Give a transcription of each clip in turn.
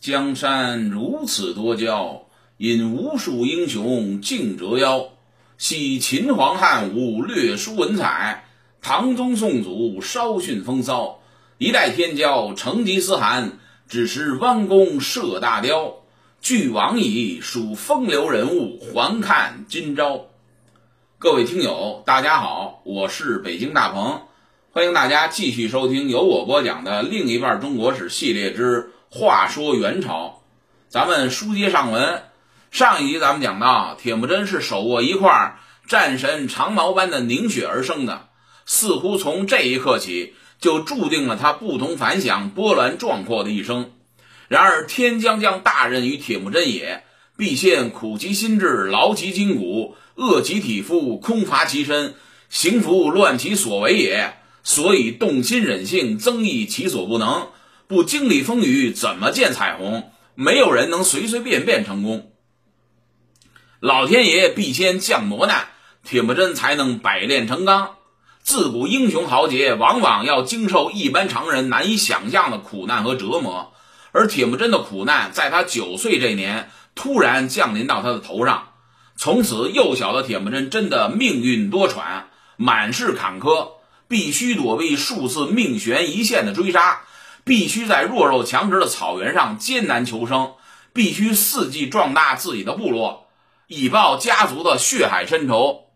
江山如此多娇，引无数英雄竞折腰。惜秦皇汉武略输文采，唐宗宋祖稍逊风骚。一代天骄成吉思汗，只识弯弓射大雕。俱往矣，数风流人物，还看今朝。各位听友，大家好，我是北京大鹏，欢迎大家继续收听由我播讲的另一半中国史系列之。话说元朝，咱们书接上文。上一集咱们讲到，铁木真是手握一块战神长矛般的凝血而生的，似乎从这一刻起就注定了他不同凡响、波澜壮阔的一生。然而天将降大任于铁木真也，必先苦其心志，劳其筋骨，饿其体肤，空乏其身，行拂乱其所为也。所以动心忍性，增益其所不能。不经历风雨，怎么见彩虹？没有人能随随便便成功。老天爷必先降磨难，铁木真才能百炼成钢。自古英雄豪杰往往要经受一般常人难以想象的苦难和折磨，而铁木真的苦难在他九岁这年突然降临到他的头上。从此，幼小的铁木真真的命运多舛，满是坎坷，必须躲避数次命悬一线的追杀。必须在弱肉强食的草原上艰难求生，必须伺机壮大自己的部落，以报家族的血海深仇。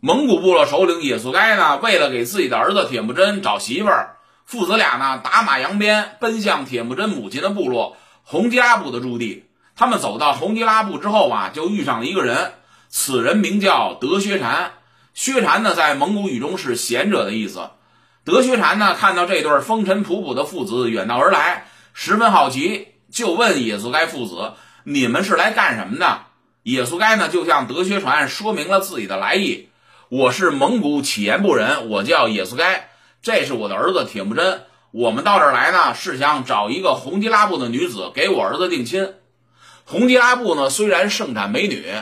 蒙古部落首领也速该呢，为了给自己的儿子铁木真找媳妇儿，父子俩呢打马扬鞭，奔向铁木真母亲的部落洪吉拉部的驻地。他们走到洪吉拉部之后啊，就遇上了一个人，此人名叫德薛禅。薛禅呢，在蒙古语中是贤者的意思。德薛禅呢，看到这对风尘仆仆的父子远道而来，十分好奇，就问野速该父子：“你们是来干什么的？”野速该呢，就向德薛禅说明了自己的来意：“我是蒙古乞颜部人，我叫野速该，这是我的儿子铁木真。我们到这儿来呢，是想找一个红吉拉部的女子给我儿子定亲。红吉拉部呢，虽然盛产美女，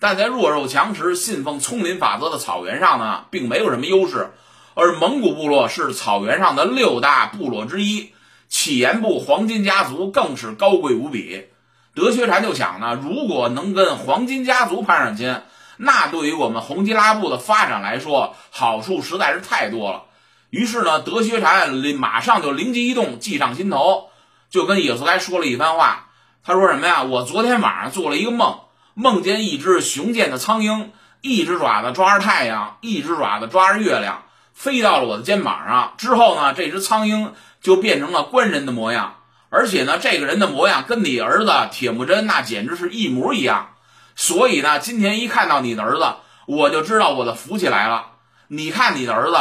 但在弱肉强食、信奉丛林法则的草原上呢，并没有什么优势。”而蒙古部落是草原上的六大部落之一，乞颜部黄金家族更是高贵无比。德薛禅就想呢，如果能跟黄金家族攀上亲，那对于我们红吉拉部的发展来说，好处实在是太多了。于是呢，德薛禅马上就灵机一动，计上心头，就跟野速该说了一番话。他说什么呀？我昨天晚上做了一个梦，梦见一只雄健的苍鹰，一只爪子抓着太阳，一只爪子抓着月亮。飞到了我的肩膀上之后呢，这只苍鹰就变成了官人的模样，而且呢，这个人的模样跟你儿子铁木真那简直是一模一样。所以呢，今天一看到你的儿子，我就知道我的福气来了。你看你的儿子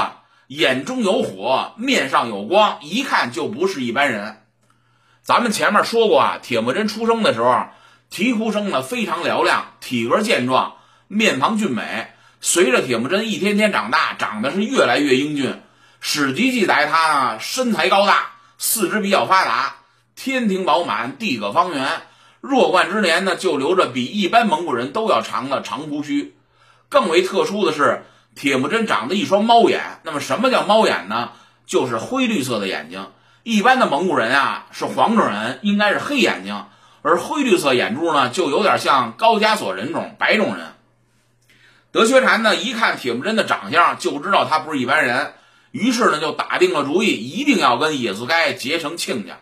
眼中有火，面上有光，一看就不是一般人。咱们前面说过啊，铁木真出生的时候啼哭声呢非常嘹亮，体格健壮，面庞俊美。随着铁木真一天天长大，长得是越来越英俊。史籍记载他呢身材高大，四肢比较发达，天庭饱满，地阁方圆。弱冠之年呢，就留着比一般蒙古人都要长的长胡须。更为特殊的是，铁木真长得一双猫眼。那么什么叫猫眼呢？就是灰绿色的眼睛。一般的蒙古人啊是黄种人，应该是黑眼睛，而灰绿色眼珠呢就有点像高加索人种白种人。德薛禅呢，一看铁木真的长相，就知道他不是一般人，于是呢，就打定了主意，一定要跟野速该结成亲家。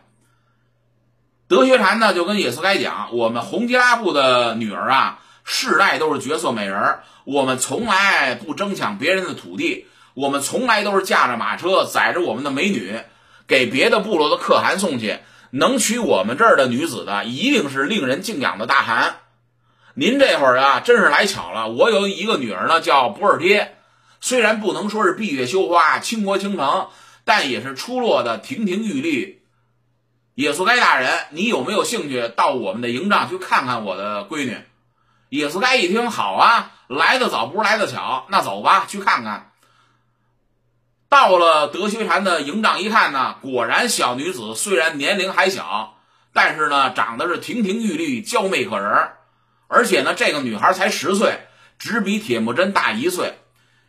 德薛禅呢，就跟野速该讲：“我们红吉拉部的女儿啊，世代都是绝色美人，我们从来不争抢别人的土地，我们从来都是驾着马车，载着我们的美女，给别的部落的可汗送去。能娶我们这儿的女子的，一定是令人敬仰的大汗。”您这会儿啊，真是来巧了。我有一个女儿呢，叫博尔贴，虽然不能说是闭月羞花、倾国倾城，但也是出落的亭亭玉立。野速该大人，你有没有兴趣到我们的营帐去看看我的闺女？野速该一听，好啊，来得早不如来得巧，那走吧，去看看。到了德薛禅的营帐一看呢，果然小女子虽然年龄还小，但是呢，长得是亭亭玉立、娇媚可人儿。而且呢，这个女孩才十岁，只比铁木真大一岁。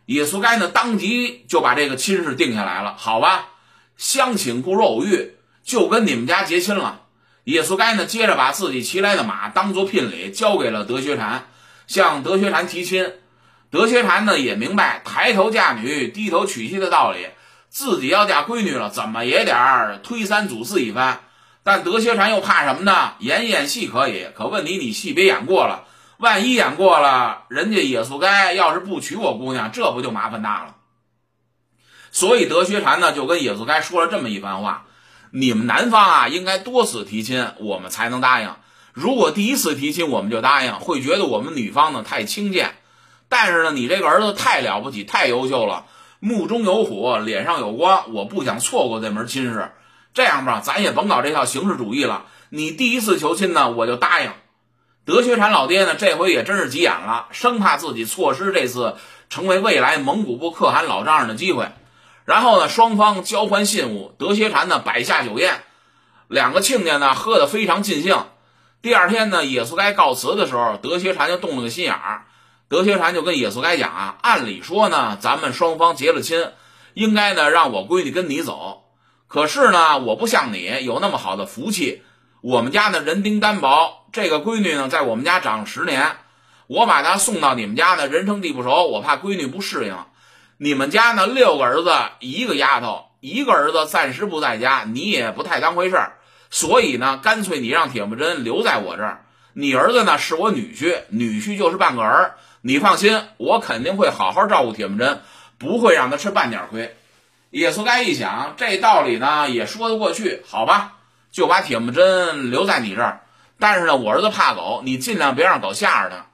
也速该呢，当即就把这个亲事定下来了。好吧，相请不如偶遇。就跟你们家结亲了。耶稣该呢，接着把自己骑来的马当做聘礼交给了德学禅，向德学禅提亲。德学禅呢也明白抬头嫁女、低头娶妻的道理，自己要嫁闺女了，怎么也得推三阻四一番。但德学禅又怕什么呢？演演戏可以，可问题你戏别演过了，万一演过了，人家耶稣该要是不娶我姑娘，这不就麻烦大了？所以德学禅呢就跟耶稣该说了这么一番话：你们男方啊应该多次提亲，我们才能答应。如果第一次提亲我们就答应，会觉得我们女方呢太轻贱。但是呢，你这个儿子太了不起，太优秀了，目中有虎，脸上有光，我不想错过这门亲事。这样吧，咱也甭搞这套形式主义了。你第一次求亲呢，我就答应。德学禅老爹呢，这回也真是急眼了，生怕自己错失这次成为未来蒙古部可汗老丈人的机会。然后呢，双方交换信物，德学禅呢摆下酒宴，两个亲家呢喝得非常尽兴。第二天呢，耶稣该告辞的时候，德学禅就动了个心眼儿。德学禅就跟耶稣该讲啊，按理说呢，咱们双方结了亲，应该呢让我闺女跟你走。可是呢，我不像你有那么好的福气。我们家呢人丁单薄，这个闺女呢在我们家长十年，我把她送到你们家呢，人生地不熟，我怕闺女不适应。你们家呢六个儿子一个丫头，一个儿子暂时不在家，你也不太当回事儿，所以呢，干脆你让铁木真留在我这儿。你儿子呢是我女婿，女婿就是半个儿。你放心，我肯定会好好照顾铁木真，不会让他吃半点亏。耶稣该一想，这道理呢也说得过去，好吧，就把铁木真留在你这儿。但是呢，我儿子怕狗，你尽量别让狗吓着他。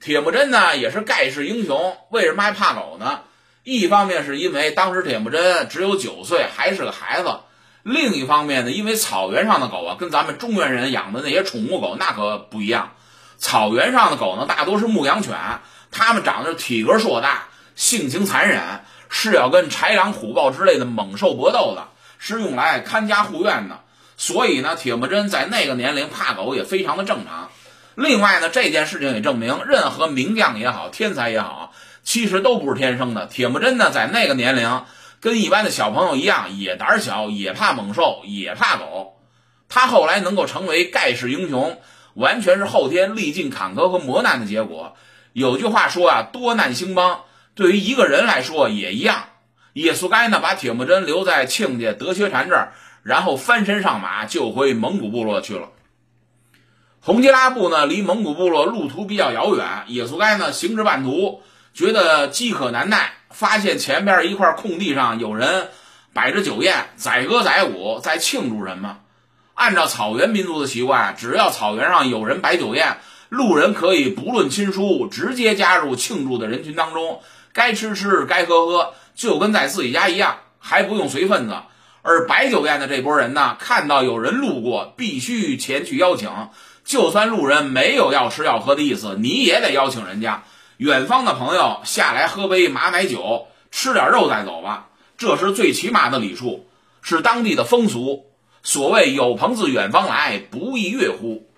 铁木真呢也是盖世英雄，为什么还怕狗呢？一方面是因为当时铁木真只有九岁，还是个孩子；另一方面呢，因为草原上的狗啊，跟咱们中原人养的那些宠物狗那可不一样。草原上的狗呢，大多是牧羊犬，它们长得体格硕大，性情残忍，是要跟豺狼虎豹之类的猛兽搏斗的，是用来看家护院的。所以呢，铁木真在那个年龄怕狗也非常的正常。另外呢，这件事情也证明，任何名将也好，天才也好，其实都不是天生的。铁木真呢，在那个年龄，跟一般的小朋友一样，也胆小，也怕猛兽，也怕狗。他后来能够成为盖世英雄。完全是后天历尽坎坷和磨难的结果。有句话说啊，多难兴邦。对于一个人来说也一样。叶素该呢，把铁木真留在亲家德薛禅这儿，然后翻身上马就回蒙古部落去了。洪吉拉部呢，离蒙古部落路途比较遥远。叶素该呢，行至半途，觉得饥渴难耐，发现前边一块空地上有人摆着酒宴，载歌载舞，在庆祝什么。按照草原民族的习惯，只要草原上有人摆酒宴，路人可以不论亲疏，直接加入庆祝的人群当中，该吃吃，该喝喝，就跟在自己家一样，还不用随份子。而摆酒宴的这波人呢，看到有人路过，必须前去邀请，就算路人没有要吃要喝的意思，你也得邀请人家。远方的朋友下来喝杯马奶酒，吃点肉再走吧，这是最起码的礼数，是当地的风俗。所谓有朋自远方来，不亦乐乎？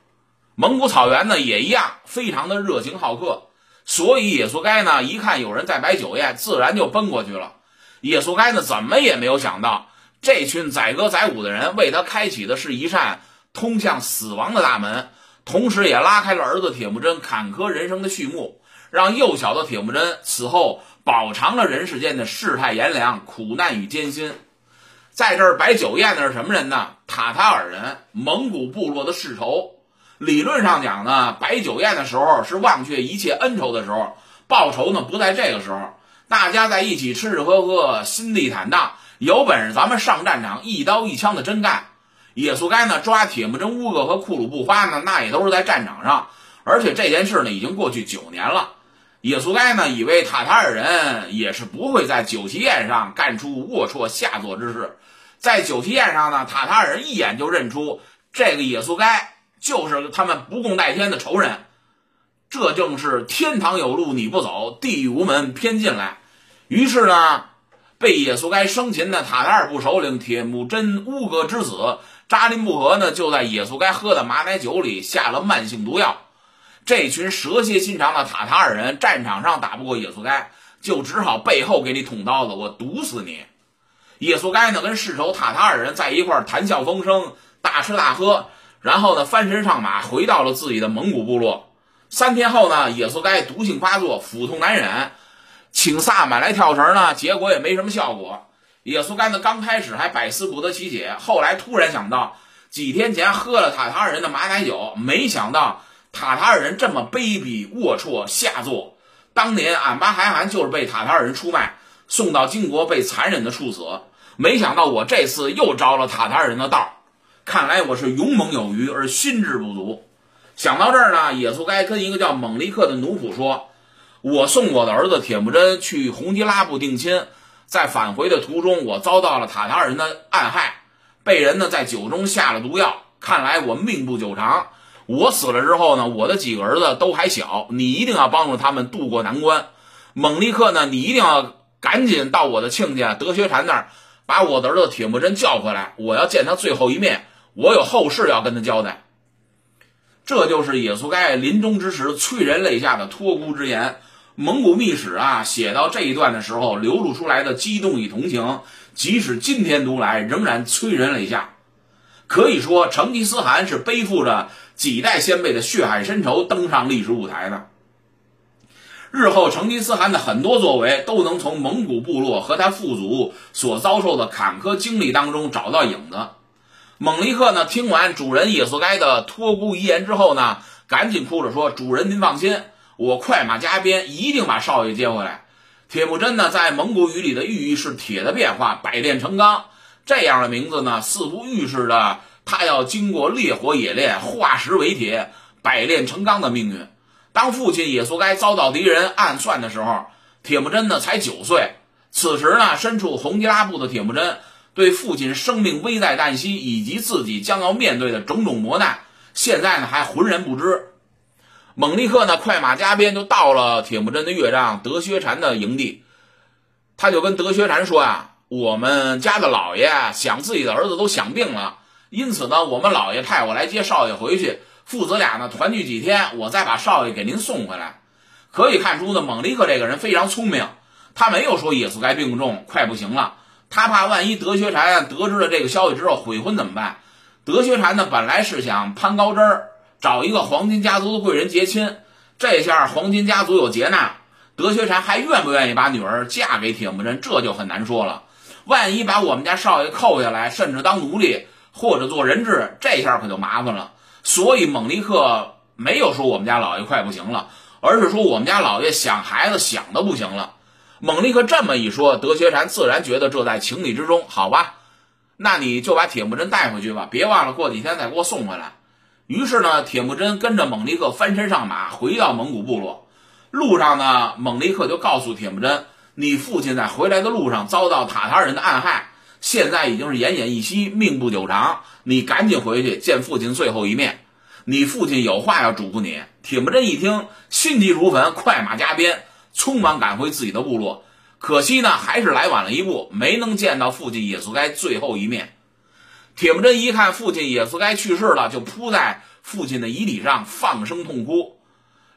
蒙古草原呢也一样，非常的热情好客。所以野苏该呢一看有人在摆酒宴，自然就奔过去了。野苏该呢怎么也没有想到，这群载歌载舞的人为他开启的是一扇通向死亡的大门，同时也拉开了儿子铁木真坎坷人生的序幕，让幼小的铁木真此后饱尝了人世间的世态炎凉、苦难与艰辛。在这儿摆酒宴的是什么人呢？塔塔尔人，蒙古部落的世仇。理论上讲呢，摆酒宴的时候是忘却一切恩仇的时候，报仇呢不在这个时候。大家在一起吃吃喝喝，心地坦荡，有本事咱们上战场，一刀一枪的真干。耶稣该呢抓铁木真乌格和库鲁布花呢，那也都是在战场上，而且这件事呢已经过去九年了。耶稣该呢以为塔塔尔人也是不会在酒席宴上干出龌龊下作之事。在酒席宴上呢，塔塔尔人一眼就认出这个野素该就是他们不共戴天的仇人。这正是天堂有路你不走，地狱无门偏进来。于是呢，被野素该生擒的塔塔尔部首领铁木真乌格之子扎林布和呢，就在野素该喝的马奶酒里下了慢性毒药。这群蛇蝎心肠的塔塔尔人战场上打不过野素该，就只好背后给你捅刀子，我毒死你。野速该呢跟世仇塔塔尔人在一块谈笑风生，大吃大喝，然后呢翻身上马，回到了自己的蒙古部落。三天后呢，野速该毒性发作，腹痛难忍，请萨满来跳绳呢，结果也没什么效果。野速该呢刚开始还百思不得其解，后来突然想到，几天前喝了塔塔尔人的马奶酒，没想到塔塔尔人这么卑鄙龌龊下作。当年俺巴海汗就是被塔塔尔人出卖，送到金国被残忍的处死。没想到我这次又着了塔塔尔人的道，看来我是勇猛有余而心智不足。想到这儿呢，野速该跟一个叫蒙利克的奴仆说：“我送我的儿子铁木真去洪吉拉布定亲，在返回的途中，我遭到了塔塔尔人的暗害，被人呢在酒中下了毒药。看来我命不久长。”我死了之后呢，我的几个儿子都还小，你一定要帮助他们渡过难关。蒙利克呢，你一定要赶紧到我的亲家德薛禅那儿，把我的儿子铁木真叫回来，我要见他最后一面，我有后事要跟他交代。这就是野速该临终之时催人泪下的托孤之言。蒙古秘史啊，写到这一段的时候流露出来的激动与同情，即使今天读来，仍然催人泪下。可以说，成吉思汗是背负着几代先辈的血海深仇登上历史舞台的。日后，成吉思汗的很多作为都能从蒙古部落和他父祖所遭受的坎坷经历当中找到影子。蒙力克呢，听完主人野速该的托孤遗言之后呢，赶紧哭着说：“主人您放心，我快马加鞭，一定把少爷接回来。”铁木真呢，在蒙古语里的寓意是铁的变化，百炼成钢。这样的名字呢，似乎预示着他要经过烈火冶炼，化石为铁，百炼成钢的命运。当父亲野速该遭到敌人暗算的时候，铁木真呢才九岁。此时呢，身处红吉拉部的铁木真，对父亲生命危在旦夕以及自己将要面对的种种磨难，现在呢还浑然不知。蒙利克呢，快马加鞭就到了铁木真的岳丈德薛禅的营地，他就跟德薛禅说呀。我们家的老爷想自己的儿子都想病了，因此呢，我们老爷派我来接少爷回去，父子俩呢团聚几天，我再把少爷给您送回来。可以看出呢，蒙利克这个人非常聪明，他没有说野速该病重快不行了，他怕万一德薛禅得知了这个消息之后悔婚怎么办？德薛禅呢本来是想攀高枝儿，找一个黄金家族的贵人结亲，这下黄金家族有劫难，德薛禅还愿不愿意把女儿嫁给铁木真，这就很难说了。万一把我们家少爷扣下来，甚至当奴隶或者做人质，这下可就麻烦了。所以蒙尼克没有说我们家老爷快不行了，而是说我们家老爷想孩子想的不行了。蒙力克这么一说，德学禅自然觉得这在情理之中。好吧，那你就把铁木真带回去吧，别忘了过几天再给我送回来。于是呢，铁木真跟着蒙力克翻身上马，回到蒙古部落。路上呢，蒙力克就告诉铁木真。你父亲在回来的路上遭到塔塔尔人的暗害，现在已经是奄奄一息，命不久长。你赶紧回去见父亲最后一面。你父亲有话要嘱咐你。铁木真一听，心急如焚，快马加鞭，匆忙赶回自己的部落。可惜呢，还是来晚了一步，没能见到父亲野速该最后一面。铁木真一看父亲野速该去世了，就扑在父亲的遗体上放声痛哭。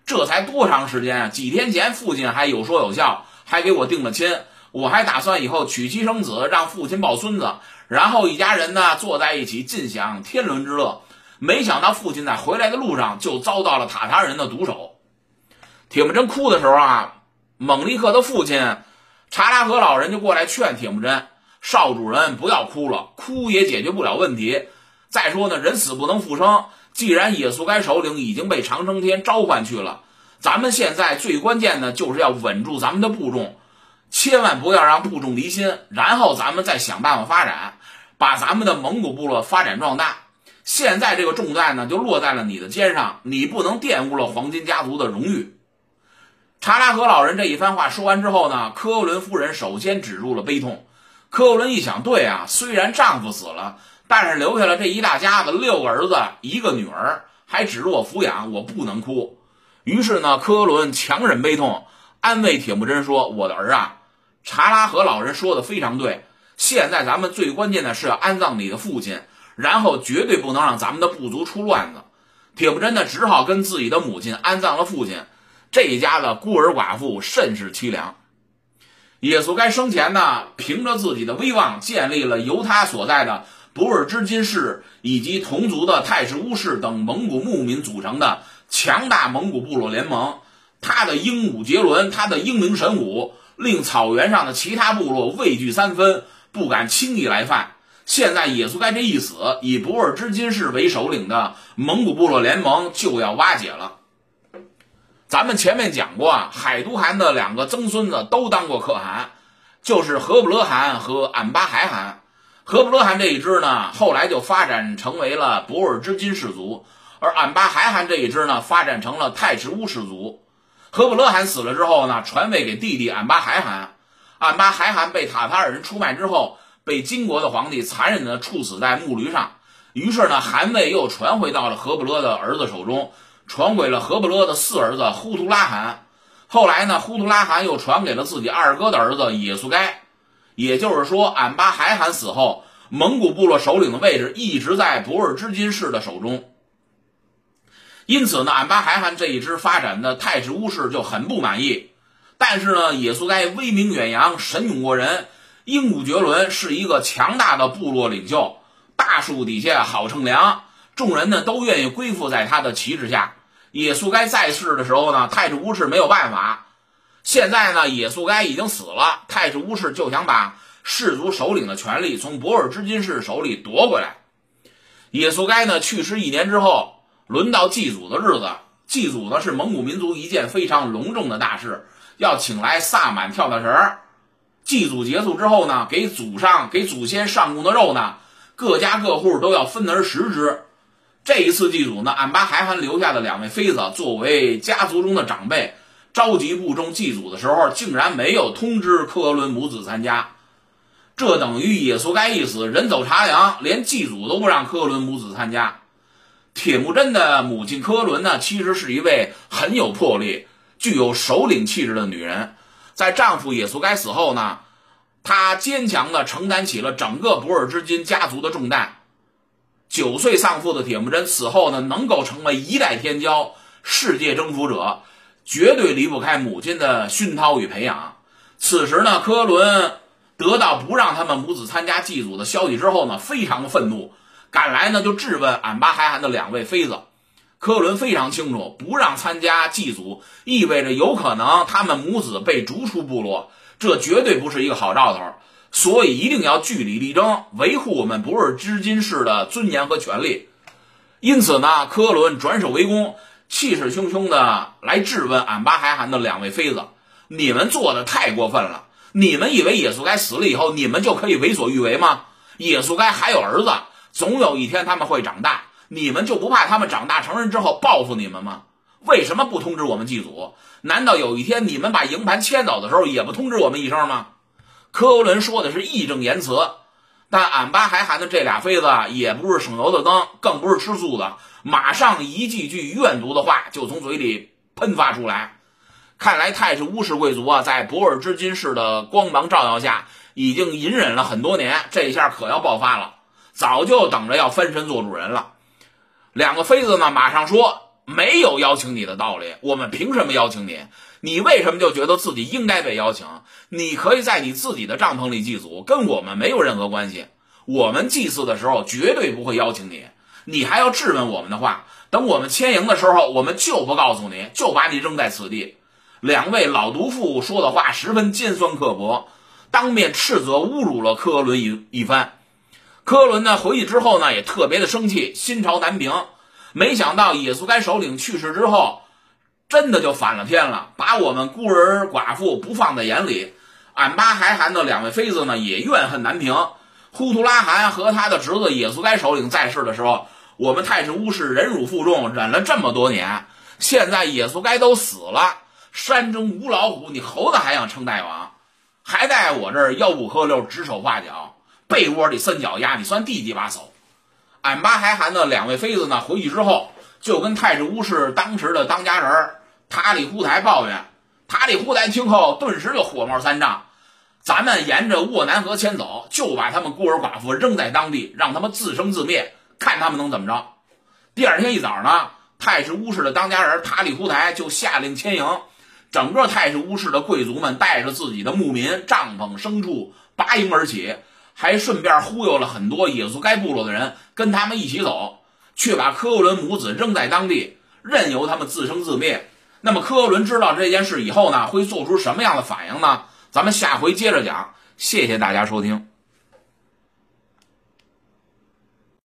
这才多长时间啊？几天前父亲还有说有笑。还给我定了亲，我还打算以后娶妻生子，让父亲抱孙子，然后一家人呢坐在一起尽享天伦之乐。没想到父亲在回来的路上就遭到了塔塔人的毒手。铁木真哭的时候啊，蒙利克的父亲查拉和老人就过来劝铁木真：“少主人不要哭了，哭也解决不了问题。再说呢，人死不能复生，既然野速该首领已经被长生天召唤去了。”咱们现在最关键的就是要稳住咱们的部众，千万不要让部众离心，然后咱们再想办法发展，把咱们的蒙古部落发展壮大。现在这个重担呢，就落在了你的肩上，你不能玷污了黄金家族的荣誉。查拉和老人这一番话说完之后呢，科伦夫人首先止住了悲痛。科伦一想，对啊，虽然丈夫死了，但是留下了这一大家子六个儿子一个女儿，还指着我抚养，我不能哭。于是呢，科伦强忍悲痛，安慰铁木真说：“我的儿啊，查拉和老人说的非常对。现在咱们最关键的是要安葬你的父亲，然后绝对不能让咱们的部族出乱子。”铁木真呢，只好跟自己的母亲安葬了父亲。这一家的孤儿寡妇甚是凄凉。耶稣该生前呢，凭着自己的威望，建立了由他所在的博尔之金氏以及同族的泰氏乌氏等蒙古牧民组成的强大蒙古部落联盟。他的英武杰伦，他的英明神武，令草原上的其他部落畏惧三分，不敢轻易来犯。现在耶稣该这一死，以博尔之金氏为首领的蒙古部落联盟就要瓦解了。咱们前面讲过啊，海都汗的两个曾孙子都当过可汗，就是和不勒汗和俺巴海汗。和不勒汗这一支呢，后来就发展成为了博尔之金氏族，而俺巴海汗这一支呢，发展成了泰赤乌氏族。和不勒汗死了之后呢，传位给弟弟俺巴海汗。俺巴海汗被塔塔尔人出卖之后。被金国的皇帝残忍地处死在木驴上，于是呢，汗位又传回到了和不勒的儿子手中，传给了和布勒的四儿子呼图拉汗。后来呢，呼图拉汗又传给了自己二哥的儿子也速该。也就是说，俺巴海汗死后，蒙古部落首领的位置一直在博尔之金氏的手中。因此呢，俺巴海汗这一支发展的太赤乌氏就很不满意。但是呢，也速该威名远扬，神勇过人。英武绝伦是一个强大的部落领袖，大树底下好乘凉，众人呢都愿意归附在他的旗帜下。野速该在世的时候呢，太子乌氏没有办法。现在呢，野速该已经死了，太子乌氏就想把氏族首领的权力从博尔支金氏手里夺回来。野速该呢去世一年之后，轮到祭祖的日子。祭祖呢是蒙古民族一件非常隆重的大事，要请来萨满跳大神儿。祭祖结束之后呢，给祖上、给祖先上供的肉呢，各家各户都要分而食之。这一次祭祖呢，俺巴海汗留下的两位妃子作为家族中的长辈，召集部众祭祖的时候，竟然没有通知科伦母子参加。这等于也速该一死，人走茶凉，连祭祖都不让科伦母子参加。铁木真的母亲科伦呢，其实是一位很有魄力、具有首领气质的女人。在丈夫也速该死后呢，她坚强地承担起了整个博尔之金家族的重担。九岁丧父的铁木真死后呢，能够成为一代天骄、世界征服者，绝对离不开母亲的熏陶与培养。此时呢，科伦得到不让他们母子参加祭祖的消息之后呢，非常的愤怒，赶来呢就质问俺巴海汗的两位妃子。科伦非常清楚，不让参加祭祖，意味着有可能他们母子被逐出部落，这绝对不是一个好兆头。所以一定要据理力争，维护我们不是织金氏的尊严和权利。因此呢，科伦转守为攻，气势汹汹的来质问俺巴海汗的两位妃子：“你们做的太过分了！你们以为耶稣该死了以后，你们就可以为所欲为吗？耶稣该还有儿子，总有一天他们会长大。”你们就不怕他们长大成人之后报复你们吗？为什么不通知我们祭祖？难道有一天你们把营盘迁走的时候也不通知我们一声吗？科欧伦说的是义正言辞，但俺巴还含的这俩妃子也不是省油的灯，更不是吃素的，马上一句句怨毒的话就从嘴里喷发出来。看来太氏乌氏贵族啊，在博尔之金氏的光芒照耀下，已经隐忍了很多年，这下可要爆发了，早就等着要翻身做主人了。两个妃子呢，马上说没有邀请你的道理。我们凭什么邀请你？你为什么就觉得自己应该被邀请？你可以在你自己的帐篷里祭祖，跟我们没有任何关系。我们祭祀的时候绝对不会邀请你。你还要质问我们的话，等我们迁营的时候，我们就不告诉你，就把你扔在此地。两位老毒妇说的话十分尖酸刻薄，当面斥责侮辱了科伦一一番。科伦呢回去之后呢，也特别的生气，心潮难平。没想到野速该首领去世之后，真的就反了天了，把我们孤儿寡妇不放在眼里。俺巴还汗的两位妃子呢，也怨恨难平。呼图拉汗和他的侄子野速该首领在世的时候，我们太史乌氏忍辱负重，忍了这么多年。现在野速该都死了，山中无老虎，你猴子还想称大王，还在我这儿吆五喝六，指手画脚。被窝里三脚丫，你算第几把手？俺巴还汗的两位妃子呢？回去之后就跟太子乌氏当时的当家人塔里忽台抱怨。塔里忽台听后顿时就火冒三丈：“咱们沿着沃南河迁走，就把他们孤儿寡妇扔在当地，让他们自生自灭，看他们能怎么着。”第二天一早呢，太子乌氏的当家人塔里忽台就下令迁营，整个泰氏乌氏的贵族们带着自己的牧民、帐篷、牲畜拔营而起，还顺便忽悠了很多野族该部落的人跟他们一起走，却把科伦母子扔在当地，任由他们自生自灭。那么科伦知道这件事以后呢，会做出什么样的反应呢？咱们下回接着讲。谢谢大家收听。